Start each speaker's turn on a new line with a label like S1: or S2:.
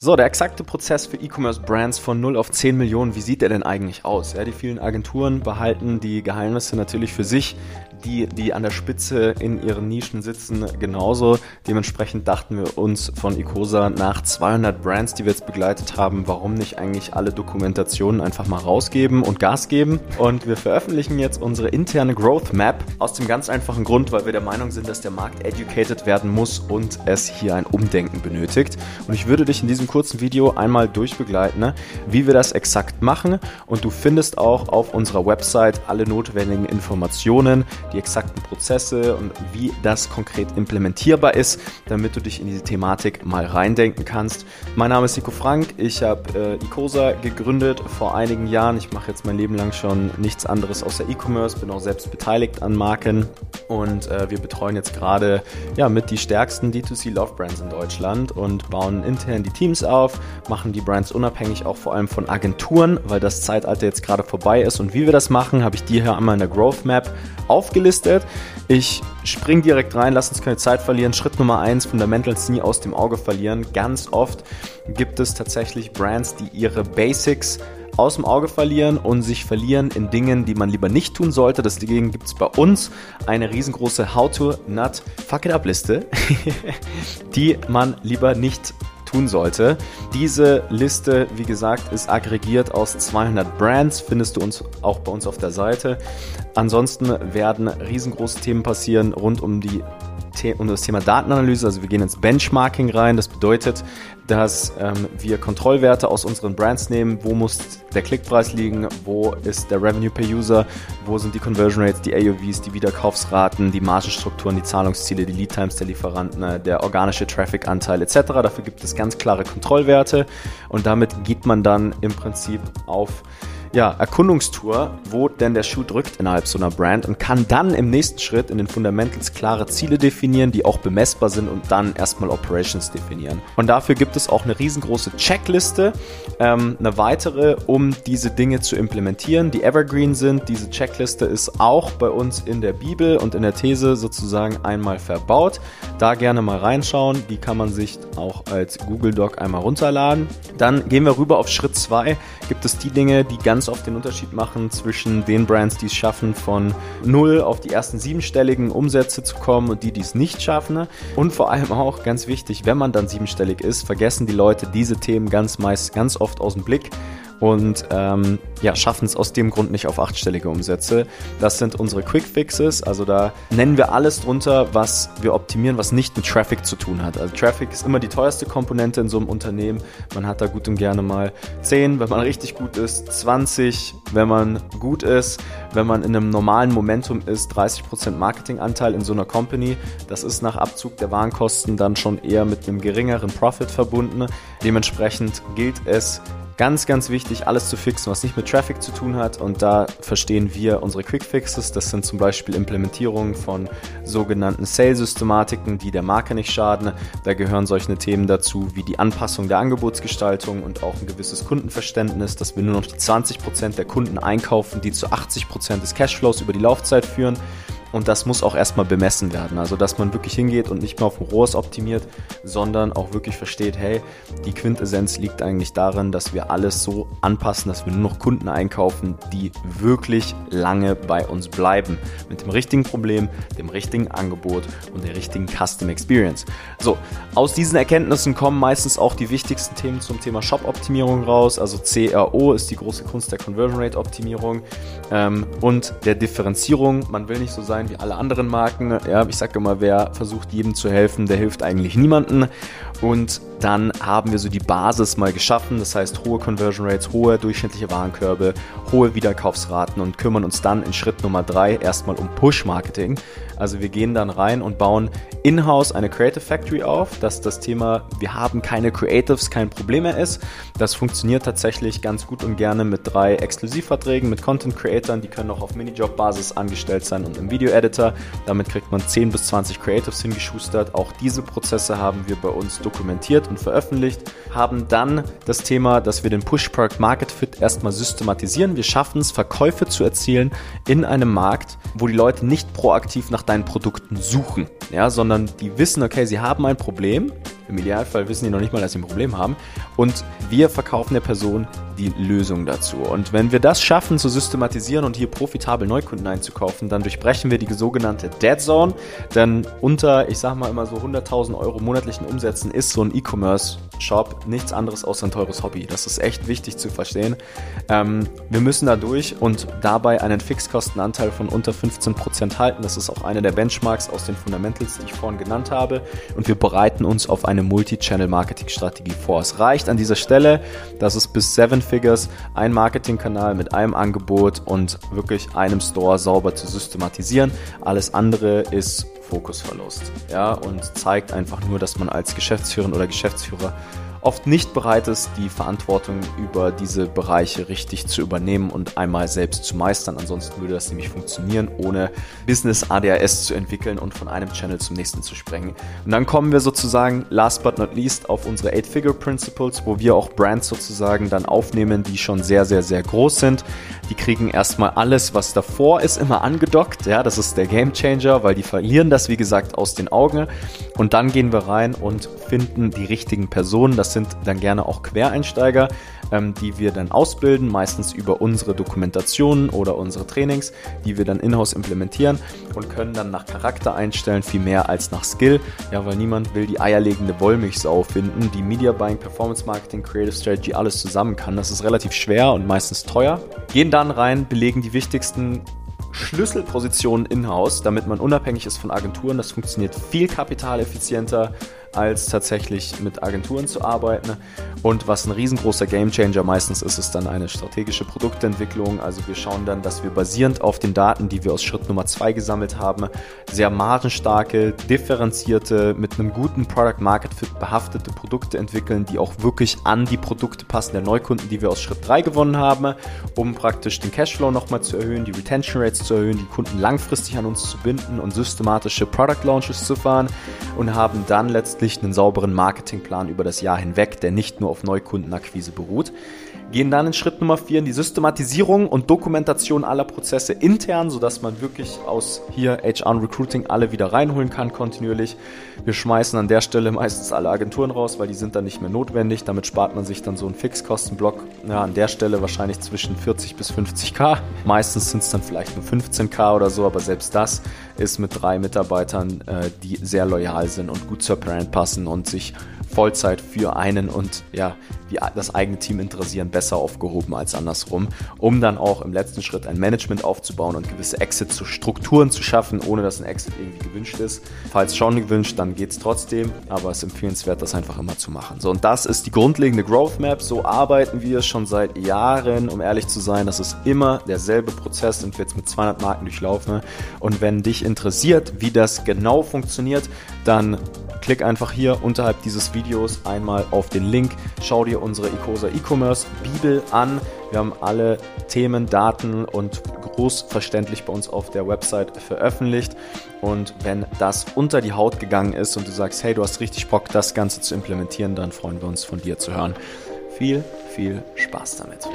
S1: So, der exakte Prozess für E-Commerce-Brands von 0 auf 10 Millionen, wie sieht der denn eigentlich aus? Ja, die vielen Agenturen behalten die Geheimnisse natürlich für sich die, die an der Spitze in ihren Nischen sitzen, genauso. Dementsprechend dachten wir uns von Icosa nach 200 Brands, die wir jetzt begleitet haben, warum nicht eigentlich alle Dokumentationen einfach mal rausgeben und Gas geben. Und wir veröffentlichen jetzt unsere interne Growth Map aus dem ganz einfachen Grund, weil wir der Meinung sind, dass der Markt educated werden muss und es hier ein Umdenken benötigt. Und ich würde dich in diesem kurzen Video einmal durchbegleiten, ne, wie wir das exakt machen. Und du findest auch auf unserer Website alle notwendigen Informationen, die exakten Prozesse und wie das konkret implementierbar ist, damit du dich in diese Thematik mal reindenken kannst. Mein Name ist Nico Frank, ich habe äh, Icosa gegründet vor einigen Jahren. Ich mache jetzt mein Leben lang schon nichts anderes außer E-Commerce, bin auch selbst beteiligt an Marken und äh, wir betreuen jetzt gerade ja, mit die stärksten D2C Love Brands in Deutschland und bauen intern die Teams auf, machen die Brands unabhängig auch vor allem von Agenturen, weil das Zeitalter jetzt gerade vorbei ist. Und wie wir das machen, habe ich dir hier einmal in der Growth Map aufgelistet. Ich spring direkt rein, lass uns keine Zeit verlieren. Schritt Nummer eins: Fundamentals nie aus dem Auge verlieren. Ganz oft gibt es tatsächlich Brands, die ihre Basics aus dem Auge verlieren und sich verlieren in Dingen, die man lieber nicht tun sollte. Deswegen gibt es bei uns eine riesengroße How to Not Fuck It Up Liste, die man lieber nicht tun sollte. Diese Liste, wie gesagt, ist aggregiert aus 200 Brands, findest du uns auch bei uns auf der Seite. Ansonsten werden riesengroße Themen passieren rund um die um das Thema Datenanalyse. Also wir gehen ins Benchmarking rein. Das bedeutet, dass ähm, wir Kontrollwerte aus unseren Brands nehmen. Wo muss der Klickpreis liegen? Wo ist der Revenue per User? Wo sind die Conversion Rates, die AOVs, die Wiederkaufsraten, die Margenstrukturen, die Zahlungsziele, die Lead Times der Lieferanten, äh, der organische Traffic-Anteil etc. Dafür gibt es ganz klare Kontrollwerte und damit geht man dann im Prinzip auf ja, Erkundungstour, wo denn der Schuh drückt innerhalb so einer Brand und kann dann im nächsten Schritt in den Fundamentals klare Ziele definieren, die auch bemessbar sind und dann erstmal Operations definieren. Und dafür gibt es auch eine riesengroße Checkliste, ähm, eine weitere, um diese Dinge zu implementieren, die evergreen sind. Diese Checkliste ist auch bei uns in der Bibel und in der These sozusagen einmal verbaut. Da gerne mal reinschauen, die kann man sich auch als Google Doc einmal runterladen. Dann gehen wir rüber auf Schritt 2. Gibt es die Dinge, die ganz ganz oft den Unterschied machen zwischen den Brands, die es schaffen, von null auf die ersten siebenstelligen Umsätze zu kommen und die, die es nicht schaffen. Und vor allem auch ganz wichtig, wenn man dann siebenstellig ist, vergessen die Leute diese Themen ganz meist ganz oft aus dem Blick und ähm, ja, schaffen es aus dem Grund nicht auf achtstellige Umsätze. Das sind unsere Quick Fixes, also da nennen wir alles drunter, was wir optimieren, was nicht mit Traffic zu tun hat. Also Traffic ist immer die teuerste Komponente in so einem Unternehmen. Man hat da gut und gerne mal 10, wenn man richtig gut ist, 20, wenn man gut ist, wenn man in einem normalen Momentum ist, 30% Marketinganteil in so einer Company. Das ist nach Abzug der Warenkosten dann schon eher mit einem geringeren Profit verbunden. Dementsprechend gilt es, Ganz, ganz wichtig, alles zu fixen, was nicht mit Traffic zu tun hat. Und da verstehen wir unsere Quick Fixes. Das sind zum Beispiel Implementierungen von sogenannten Sales-Systematiken, die der Marke nicht schaden. Da gehören solche Themen dazu wie die Anpassung der Angebotsgestaltung und auch ein gewisses Kundenverständnis, dass wir nur noch die 20% der Kunden einkaufen, die zu 80% des Cashflows über die Laufzeit führen. Und das muss auch erstmal bemessen werden. Also, dass man wirklich hingeht und nicht mehr auf dem Rohrs optimiert, sondern auch wirklich versteht, hey, die Quintessenz liegt eigentlich darin, dass wir alles so anpassen, dass wir nur noch Kunden einkaufen, die wirklich lange bei uns bleiben. Mit dem richtigen Problem, dem richtigen Angebot und der richtigen Custom Experience. So, aus diesen Erkenntnissen kommen meistens auch die wichtigsten Themen zum Thema Shop-Optimierung raus. Also CRO ist die große Kunst der Conversion Rate Optimierung ähm, und der Differenzierung. Man will nicht so sein, sein wie alle anderen Marken. Ja, ich sage immer, wer versucht jedem zu helfen, der hilft eigentlich niemanden. Und dann haben wir so die Basis mal geschaffen, das heißt hohe Conversion Rates, hohe durchschnittliche Warenkörbe, hohe Wiederkaufsraten und kümmern uns dann in Schritt Nummer drei erstmal um Push-Marketing. Also wir gehen dann rein und bauen in-house eine Creative Factory auf, dass das Thema, wir haben keine Creatives, kein Problem mehr ist. Das funktioniert tatsächlich ganz gut und gerne mit drei Exklusivverträgen mit Content Creatern, die können auch auf Minijob-Basis angestellt sein und im Video-Editor. Damit kriegt man 10 bis 20 Creatives hingeschustert. Auch diese Prozesse haben wir bei uns dokumentiert und veröffentlicht, haben dann das Thema, dass wir den Push-Product Market Fit erstmal systematisieren. Wir schaffen es, Verkäufe zu erzielen in einem Markt, wo die Leute nicht proaktiv nach deinen Produkten suchen, ja, sondern die wissen, okay, sie haben ein Problem Im Idealfall wissen die noch nicht mal, dass sie ein Problem haben. Und wir verkaufen der Person die Lösung dazu. Und wenn wir das schaffen zu systematisieren und hier profitabel Neukunden einzukaufen, dann durchbrechen wir die sogenannte Dead Zone. Denn unter, ich sag mal immer so 100.000 Euro monatlichen Umsätzen ist so ein E-Commerce-Shop nichts anderes als ein teures Hobby. Das ist echt wichtig zu verstehen. Ähm, wir müssen da durch und dabei einen Fixkostenanteil von unter 15% halten. Das ist auch eine der Benchmarks aus den Fundamentals, die ich vorhin genannt habe. Und wir bereiten uns auf eine Multi-Channel-Marketing-Strategie vor. Es reicht an dieser Stelle, dass es bis 7 Figures ein Marketingkanal mit einem Angebot und wirklich einem Store sauber zu systematisieren. Alles andere ist Fokusverlust. Ja, und zeigt einfach nur, dass man als Geschäftsführerin oder Geschäftsführer oft nicht bereit ist, die Verantwortung über diese Bereiche richtig zu übernehmen und einmal selbst zu meistern. Ansonsten würde das nämlich funktionieren, ohne Business ADHS zu entwickeln und von einem Channel zum nächsten zu sprengen. Und dann kommen wir sozusagen, last but not least, auf unsere Eight-Figure Principles, wo wir auch Brands sozusagen dann aufnehmen, die schon sehr, sehr, sehr groß sind. Die kriegen erstmal alles, was davor ist, immer angedockt. Ja, das ist der Game Changer, weil die verlieren das, wie gesagt, aus den Augen. Und dann gehen wir rein und finden die richtigen Personen. Das sind dann gerne auch Quereinsteiger, ähm, die wir dann ausbilden, meistens über unsere Dokumentationen oder unsere Trainings, die wir dann in-house implementieren und können dann nach Charakter einstellen, viel mehr als nach Skill. Ja, weil niemand will die eierlegende Wollmilchsau finden, die Media Buying, Performance Marketing, Creative Strategy alles zusammen kann. Das ist relativ schwer und meistens teuer. Gehen dann rein, belegen die wichtigsten Schlüsselpositionen in-house, damit man unabhängig ist von Agenturen. Das funktioniert viel kapitaleffizienter als tatsächlich mit Agenturen zu arbeiten. Und was ein riesengroßer Gamechanger meistens ist, ist dann eine strategische Produktentwicklung. Also wir schauen dann, dass wir basierend auf den Daten, die wir aus Schritt Nummer zwei gesammelt haben, sehr margenstarke, differenzierte, mit einem guten Product Market Fit behaftete Produkte entwickeln, die auch wirklich an die Produkte passen der Neukunden, die wir aus Schritt drei gewonnen haben, um praktisch den Cashflow nochmal zu erhöhen, die Retention Rates zu erhöhen, die Kunden langfristig an uns zu binden und systematische Product Launches zu fahren und haben dann letztlich einen sauberen Marketingplan über das Jahr hinweg, der nicht nur auf Neukundenakquise beruht gehen dann in Schritt Nummer 4 in die Systematisierung und Dokumentation aller Prozesse intern, sodass man wirklich aus hier HR und Recruiting alle wieder reinholen kann kontinuierlich. Wir schmeißen an der Stelle meistens alle Agenturen raus, weil die sind dann nicht mehr notwendig. Damit spart man sich dann so einen Fixkostenblock. Ja, an der Stelle wahrscheinlich zwischen 40 bis 50k. Meistens sind es dann vielleicht nur 15k oder so, aber selbst das ist mit drei Mitarbeitern, äh, die sehr loyal sind und gut zur Brand passen und sich Vollzeit für einen und ja, die, das eigene Team interessieren, besser aufgehoben als andersrum, um dann auch im letzten Schritt ein Management aufzubauen und gewisse Exit-Strukturen zu schaffen, ohne dass ein Exit irgendwie gewünscht ist. Falls schon gewünscht, dann geht es trotzdem, aber es ist empfehlenswert, das einfach immer zu machen. So, und das ist die grundlegende Growth Map. So arbeiten wir schon seit Jahren, um ehrlich zu sein. Das ist immer derselbe Prozess, sind wir jetzt mit 200 Marken durchlaufen. Und wenn dich interessiert, wie das genau funktioniert, dann klick einfach hier unterhalb dieses Videos einmal auf den Link, schau dir unsere Ecosa E-Commerce Bibel an. Wir haben alle Themen, Daten und großverständlich bei uns auf der Website veröffentlicht. Und wenn das unter die Haut gegangen ist und du sagst, hey, du hast richtig Bock, das Ganze zu implementieren, dann freuen wir uns von dir zu hören. Viel, viel Spaß damit.